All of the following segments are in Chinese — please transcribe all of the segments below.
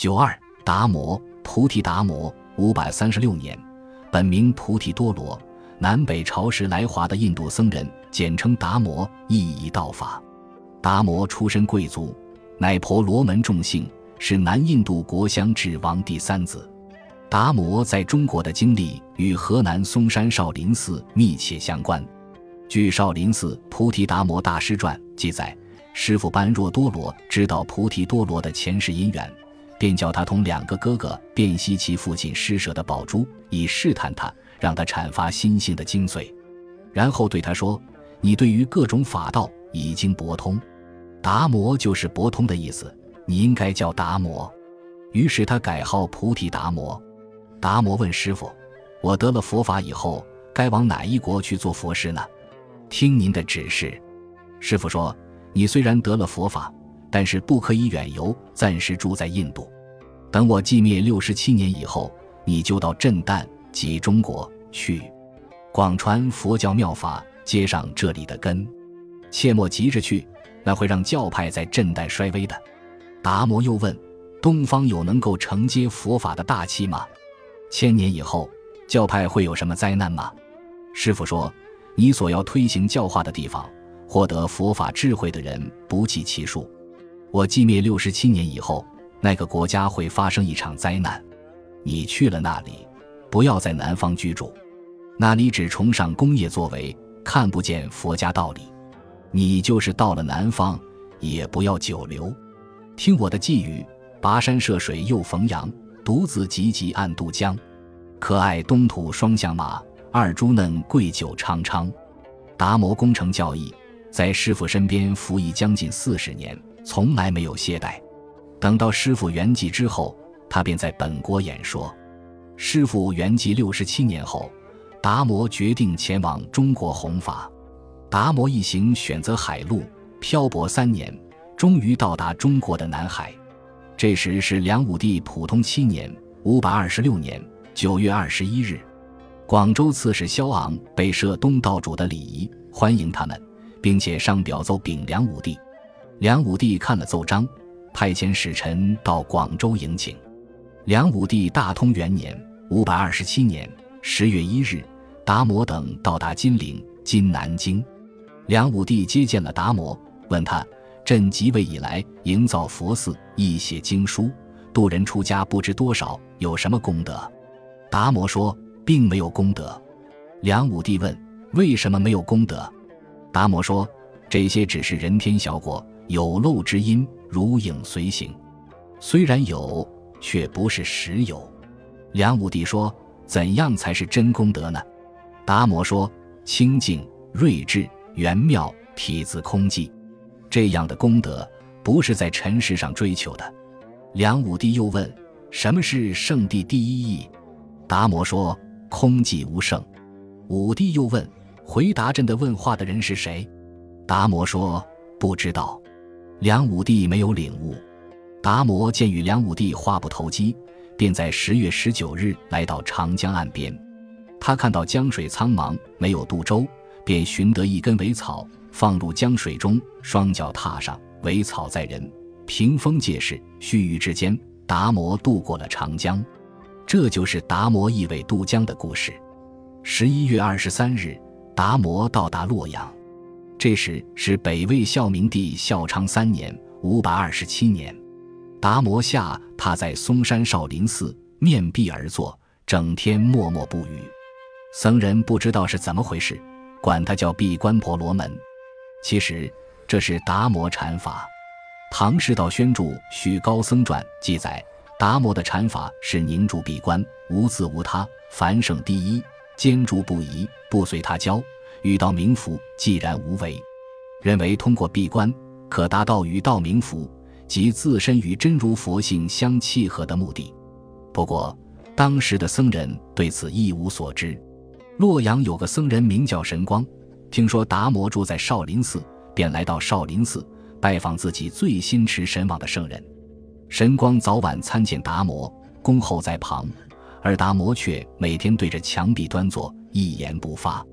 九二达摩菩提达摩，五百三十六年，本名菩提多罗，南北朝时来华的印度僧人，简称达摩，意译道法。达摩出身贵族，乃婆罗门众姓，是南印度国香智王第三子。达摩在中国的经历与河南嵩山少林寺密切相关。据少林寺菩提达摩大师传记载，师傅般若多罗知道菩提多罗的前世姻缘。便叫他同两个哥哥辨析其父亲施舍的宝珠，以试探他，让他阐发心性的精髓。然后对他说：“你对于各种法道已经博通，达摩就是博通的意思，你应该叫达摩。”于是他改号菩提达摩。达摩问师傅：“我得了佛法以后，该往哪一国去做佛事呢？”听您的指示。师傅说：“你虽然得了佛法。”但是不可以远游，暂时住在印度。等我寂灭六十七年以后，你就到震旦及中国去，广传佛教妙法，接上这里的根。切莫急着去，那会让教派在震旦衰微的。达摩又问：东方有能够承接佛法的大器吗？千年以后，教派会有什么灾难吗？师傅说：你所要推行教化的地方，获得佛法智慧的人不计其数。我寂灭六十七年以后，那个国家会发生一场灾难。你去了那里，不要在南方居住，那里只崇尚工业作为，看不见佛家道理。你就是到了南方，也不要久留。听我的寄语：跋山涉水又逢阳，独自急急暗渡江。可爱东土双向马，二猪嫩贵酒昌昌。达摩功成教义，在师傅身边服役将近四十年。从来没有懈怠，等到师傅圆寂之后，他便在本国演说。师傅圆寂六十七年后，达摩决定前往中国弘法。达摩一行选择海路，漂泊三年，终于到达中国的南海。这时是梁武帝普通七年（五百二十六年）九月二十一日，广州刺史萧昂被设东道主的礼仪，欢迎他们，并且上表奏禀梁武帝。梁武帝看了奏章，派遣使臣到广州迎请。梁武帝大通元年（五百二十七年）十月一日，达摩等到达金陵（今南京）。梁武帝接见了达摩，问他：“朕即位以来，营造佛寺，译写经书，度人出家不知多少，有什么功德？”达摩说：“并没有功德。”梁武帝问：“为什么没有功德？”达摩说：“这些只是人天小果。”有漏之音，如影随形，虽然有，却不是实有。梁武帝说：“怎样才是真功德呢？”达摩说：“清净、睿智、圆妙、体自空寂，这样的功德不是在尘世上追求的。”梁武帝又问：“什么是圣地第一义？”达摩说：“空寂无圣。”武帝又问：“回答朕的问话的人是谁？”达摩说：“不知道。”梁武帝没有领悟，达摩见与梁武帝话不投机，便在十月十九日来到长江岸边。他看到江水苍茫，没有渡舟，便寻得一根苇草，放入江水中，双脚踏上，苇草在人，屏风借势，须臾之间，达摩渡过了长江。这就是达摩一苇渡江的故事。十一月二十三日，达摩到达洛阳。这时是北魏孝明帝孝昌三年（五百二十七年），达摩下他在嵩山少林寺面壁而坐，整天默默不语。僧人不知道是怎么回事，管他叫闭关婆罗门。其实这是达摩禅法。唐释道宣著《许高僧传》记载，达摩的禅法是凝住闭关，无自无他，凡圣第一，坚住不移，不随他教。与道冥福，既然无为，认为通过闭关可达到与道明福及自身与真如佛性相契合的目的。不过，当时的僧人对此一无所知。洛阳有个僧人名叫神光，听说达摩住在少林寺，便来到少林寺拜访自己最心驰神往的圣人。神光早晚参见达摩，恭候在旁，而达摩却每天对着墙壁端坐，一言不发。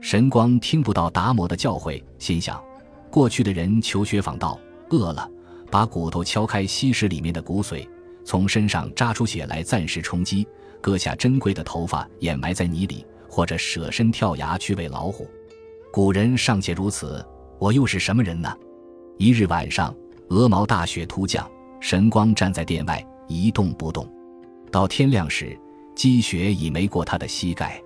神光听不到达摩的教诲，心想：过去的人求学访道，饿了把骨头敲开吸食里面的骨髓，从身上扎出血来暂时充饥，割下珍贵的头发掩埋在泥里，或者舍身跳崖去喂老虎。古人尚且如此，我又是什么人呢？一日晚上，鹅毛大雪突降，神光站在殿外一动不动。到天亮时，积雪已没过他的膝盖。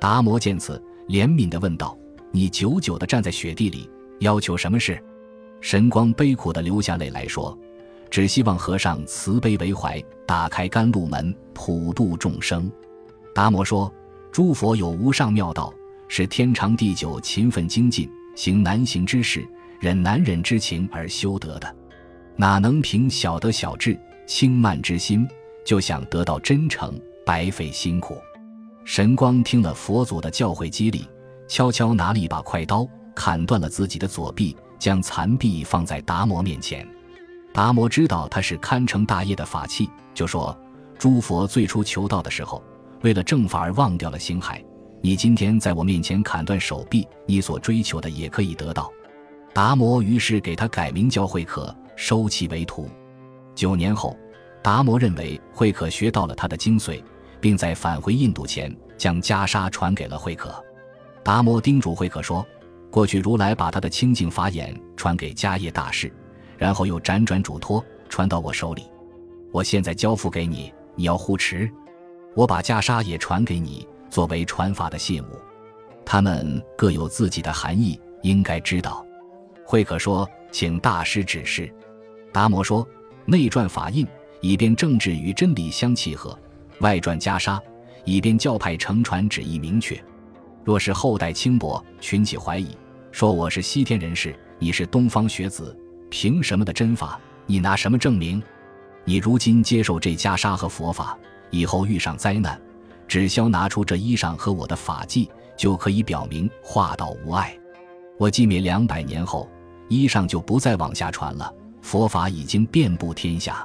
达摩见此，怜悯地问道：“你久久地站在雪地里，要求什么事？”神光悲苦地流下泪来说：“只希望和尚慈悲为怀，打开甘露门，普度众生。”达摩说：“诸佛有无上妙道。”是天长地久、勤奋精进、行难行之事、忍难忍之情而修得的，哪能凭小德小智、轻慢之心就想得到真诚，白费辛苦？神光听了佛祖的教诲激励，悄悄拿了一把快刀，砍断了自己的左臂，将残臂放在达摩面前。达摩知道他是堪成大业的法器，就说：“诸佛最初求道的时候，为了正法而忘掉了星海。”你今天在我面前砍断手臂，你所追求的也可以得到。达摩于是给他改名叫慧可，收其为徒。九年后，达摩认为慧可学到了他的精髓，并在返回印度前将袈裟传给了慧可。达摩叮嘱慧可说：“过去如来把他的清净法眼传给迦叶大士，然后又辗转嘱托传到我手里。我现在交付给你，你要护持。我把袈裟也传给你。”作为传法的信物，他们各有自己的含义，应该知道。慧可说：“请大师指示。”达摩说：“内传法印，以便政治与真理相契合；外传袈裟，以便教派承传旨意明确。若是后代轻薄，群起怀疑，说我是西天人士，你是东方学子，凭什么的真法？你拿什么证明？你如今接受这袈裟和佛法，以后遇上灾难。”只消拿出这衣裳和我的法纪，就可以表明化道无碍。我寂灭两百年后，衣裳就不再往下传了。佛法已经遍布天下，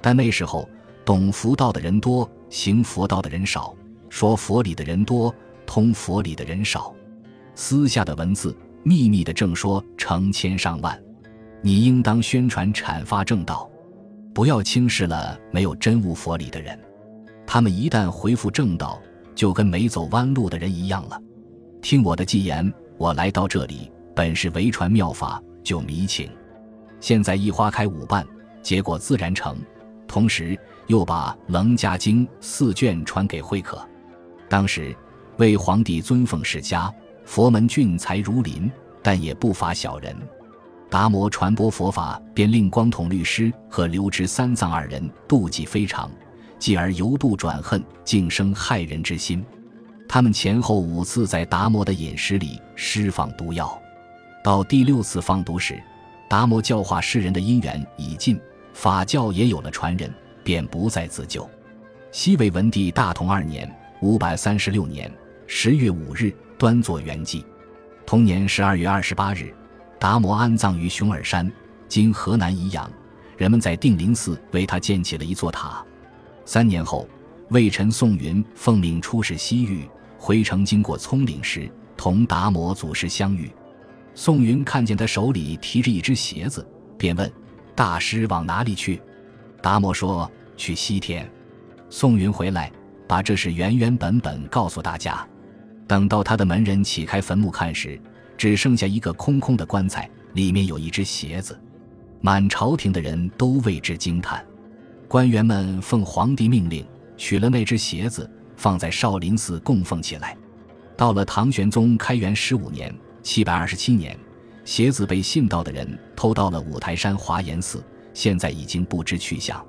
但那时候懂佛道的人多，行佛道的人少；说佛理的人多，通佛理的人少。私下的文字，秘密的正说，成千上万。你应当宣传阐发正道，不要轻视了没有真悟佛理的人。他们一旦恢复正道，就跟没走弯路的人一样了。听我的纪言，我来到这里本是为传妙法，就迷情。现在一花开五瓣，结果自然成。同时又把《楞伽经》四卷传给慧可。当时为皇帝尊奉世家，佛门俊才如林，但也不乏小人。达摩传播佛法，便令光统律师和刘知三藏二人妒忌非常。继而由妒转恨，竟生害人之心。他们前后五次在达摩的饮食里施放毒药，到第六次放毒时，达摩教化世人的因缘已尽，法教也有了传人，便不再自救。西魏文帝大同二年（五百三十六年）十月五日，端坐圆寂。同年十二月二十八日，达摩安葬于熊耳山（今河南宜阳），人们在定林寺为他建起了一座塔。三年后，魏臣宋云奉命出使西域，回城经过葱岭时，同达摩祖师相遇。宋云看见他手里提着一只鞋子，便问：“大师往哪里去？”达摩说：“去西天。”宋云回来，把这事原原本本告诉大家。等到他的门人起开坟墓看时，只剩下一个空空的棺材，里面有一只鞋子。满朝廷的人都为之惊叹。官员们奉皇帝命令取了那只鞋子，放在少林寺供奉起来。到了唐玄宗开元十五年（七百二十七年），鞋子被信道的人偷到了五台山华严寺，现在已经不知去向。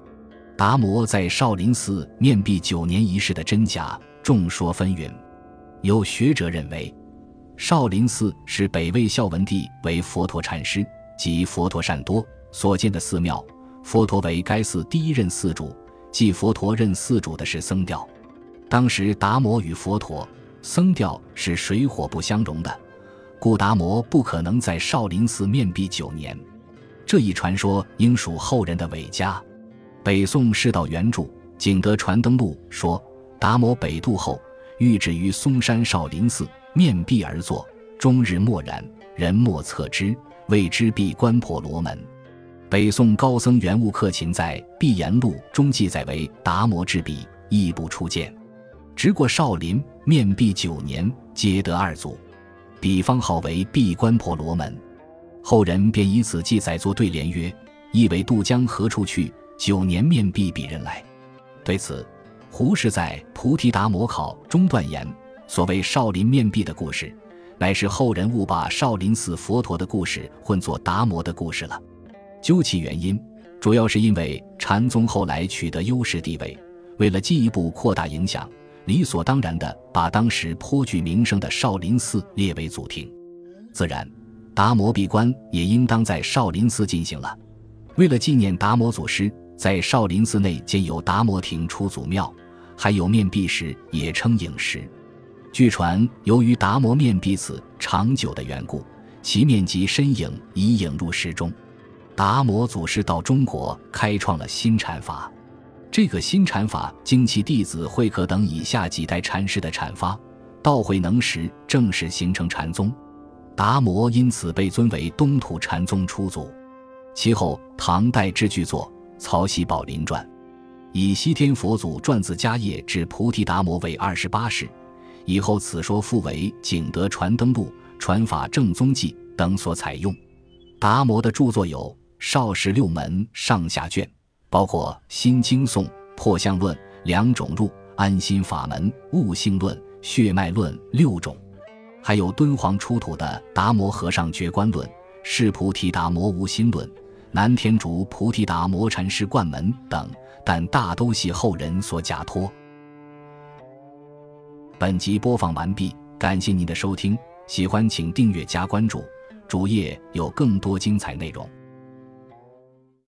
达摩在少林寺面壁九年一事的真假，众说纷纭。有学者认为，少林寺是北魏孝文帝为佛陀禅师及佛陀善多所建的寺庙。佛陀为该寺第一任寺主，即佛陀任寺主的是僧调。当时达摩与佛陀、僧调是水火不相容的，故达摩不可能在少林寺面壁九年。这一传说应属后人的伪加。北宋世道原著《景德传灯录》说，达摩北渡后，欲止于嵩山少林寺，面壁而坐，终日默然，人莫测之，谓之闭关婆罗门。北宋高僧圆悟克勤在《碧岩录》中记载为达摩之笔，亦不出见。直过少林，面壁九年，皆得二祖。彼方号为闭关婆罗门。后人便以此记载作对联曰：“意为渡江何处去？九年面壁比人来。”对此，胡适在《菩提达摩考》中断言：“所谓少林面壁的故事，乃是后人误把少林寺佛陀的故事混作达摩的故事了。究其原因，主要是因为禅宗后来取得优势地位，为了进一步扩大影响，理所当然地把当时颇具名声的少林寺列为祖庭，自然。”达摩闭关也应当在少林寺进行了。为了纪念达摩祖师，在少林寺内建有达摩亭出祖庙，还有面壁石，也称影石。据传，由于达摩面壁此长久的缘故，其面积身影已影入石中。达摩祖师到中国，开创了新禅法。这个新禅法经其弟子慧可等以下几代禅师的阐发，道慧能时，正式形成禅宗。达摩因此被尊为东土禅宗初祖。其后，唐代之巨作《曹溪宝林传》，以西天佛祖传自迦叶至菩提达摩为二十八世。以后此说复为《景德传灯录》《传法正宗记》等所采用。达摩的著作有《少室六门》上下卷，包括《心经颂》《破相论》两种入《安心法门》《悟性论》《血脉论》六种。还有敦煌出土的《达摩和尚觉观论》《释菩提达摩无心论》《南天竺菩提达摩禅师灌门》等，但大都系后人所假托。本集播放完毕，感谢您的收听，喜欢请订阅加关注，主页有更多精彩内容。